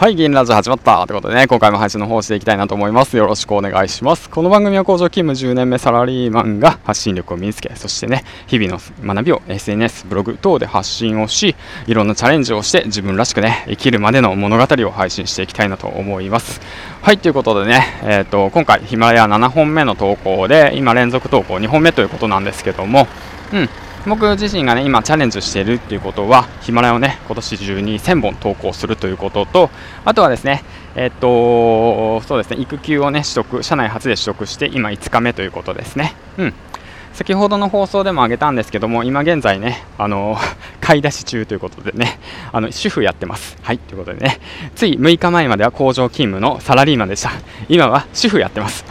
はい、銀ラジオ始まったということでね、今回も配信の方していきたいなと思います。よろしくお願いします。この番組は工場勤務10年目サラリーマンが発信力を身につけ、そしてね、日々の学びを SNS、ブログ等で発信をし、いろんなチャレンジをして自分らしくね、生きるまでの物語を配信していきたいなと思います。はい、ということでね、えっ、ー、と、今回ヒマラヤ7本目の投稿で、今連続投稿2本目ということなんですけども、うん、僕自身がね今チャレンジしているっていうことはヒマラヤをね今年中に1000本投稿するということとあとはですねえっとそうですね育休をね取得社内初で取得して今5日目ということですね。うん。先ほどの放送でも挙げたんですけども今現在ねあの 買い出し中ということでねあの主婦やってます。はいということでね。つい6日前までは工場勤務のサラリーマンでした。今は主婦やってます。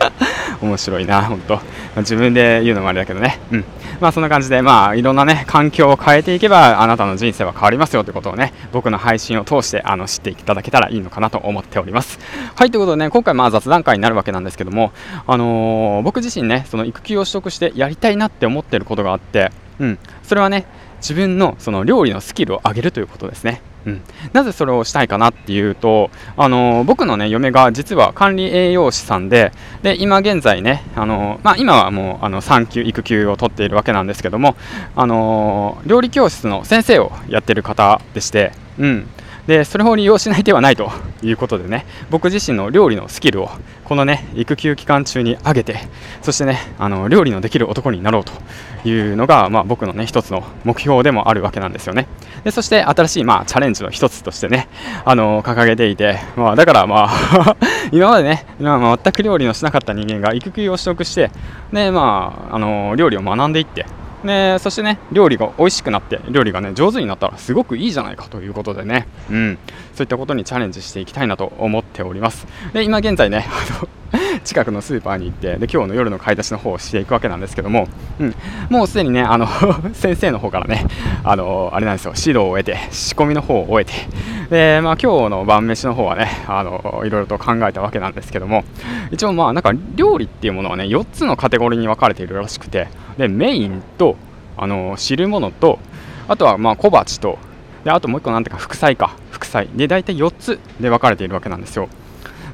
面白いな本当、ま、自分で言うのもあれだけどね。うん。まあそんな感じで、まあいろんなね、環境を変えていけば、あなたの人生は変わりますよということをね、僕の配信を通してあの知っていただけたらいいのかなと思っております。はい、ということでね、今回まあ雑談会になるわけなんですけども、あのー、僕自身ね、その育休を取得してやりたいなって思ってることがあって、うん、それはね、自分のその料理のスキルを上げるということですね。うん、なぜそれをしたいかなっていうと、あの僕の、ね、嫁が実は管理栄養士さんでで今現在ね、あのまあ、今はもうあの産休育休を取っているわけなんですけども、あの料理教室の先生をやってる方でして、うん、でそれを利用しない手はないということでね僕自身の料理のスキルをこのね育休期間中に上げてそしてねあの料理のできる男になろうというのが、まあ、僕のね一つの目標でもあるわけなんですよね。でそして新しい、まあ、チャレンジの一つとしてねあの掲げていて、まあ、だからまあ 今までね、まあ、全く料理のしなかった人間が育休を取得してで、まあ、あの料理を学んでいってでそしてね料理が美味しくなって料理がね上手になったらすごくいいじゃないかということでね、うん、そういったことにチャレンジしていきたいなと思っております。で今現在ね あの近くのスーパーに行ってで今日の夜の買い出しの方をしていくわけなんですけども、うん、もうすでにねあの 先生の方からねあのあれなんですよ。指導を得て仕込みの方を終えてで、まあ、今日の晩飯の方はねあのいろいろと考えたわけなんですけども一応まあなんか料理っていうものはね4つのカテゴリーに分かれているらしくてでメインとあの汁物とあとはまあ小鉢とであともう1個なんていうか副菜か副菜。で大体4つで分かれているわけなんですよ。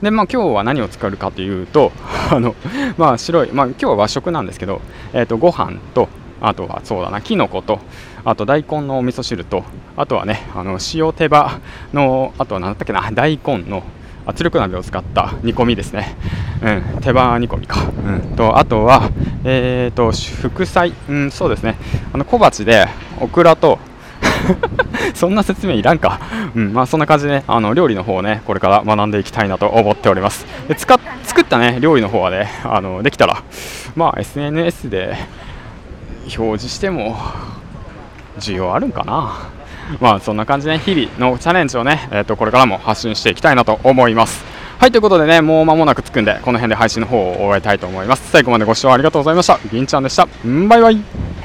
でまあ今日は何を作るかというとあのまあ白いまあ今日は和食なんですけどえっ、ー、とご飯とあとはそうだなきのことあと大根のお味噌汁とあとはねあの塩手羽のあとは何だったっけな大根の圧力鍋を使った煮込みですね、うん、手羽煮込みか、うん、とあとは、えーと、副菜、うん、そうですね。あの小鉢でオクラと そんな説明いらんか、うんまあ、そんな感じで、ね、あの料理の方をねこれから学んでいきたいなと思っております。で使っ作ったね料理の方はねあのできたら、まあ、SNS で表示しても需要あるんかな。まあそんな感じで、ね、日々のチャレンジをね、えー、とこれからも発信していきたいなと思います。はいということでねもう間もなく着くんでこの辺で配信の方を終えたいと思います。最後までご視聴ありがとうございました。銀ちゃんでした。バイバイ。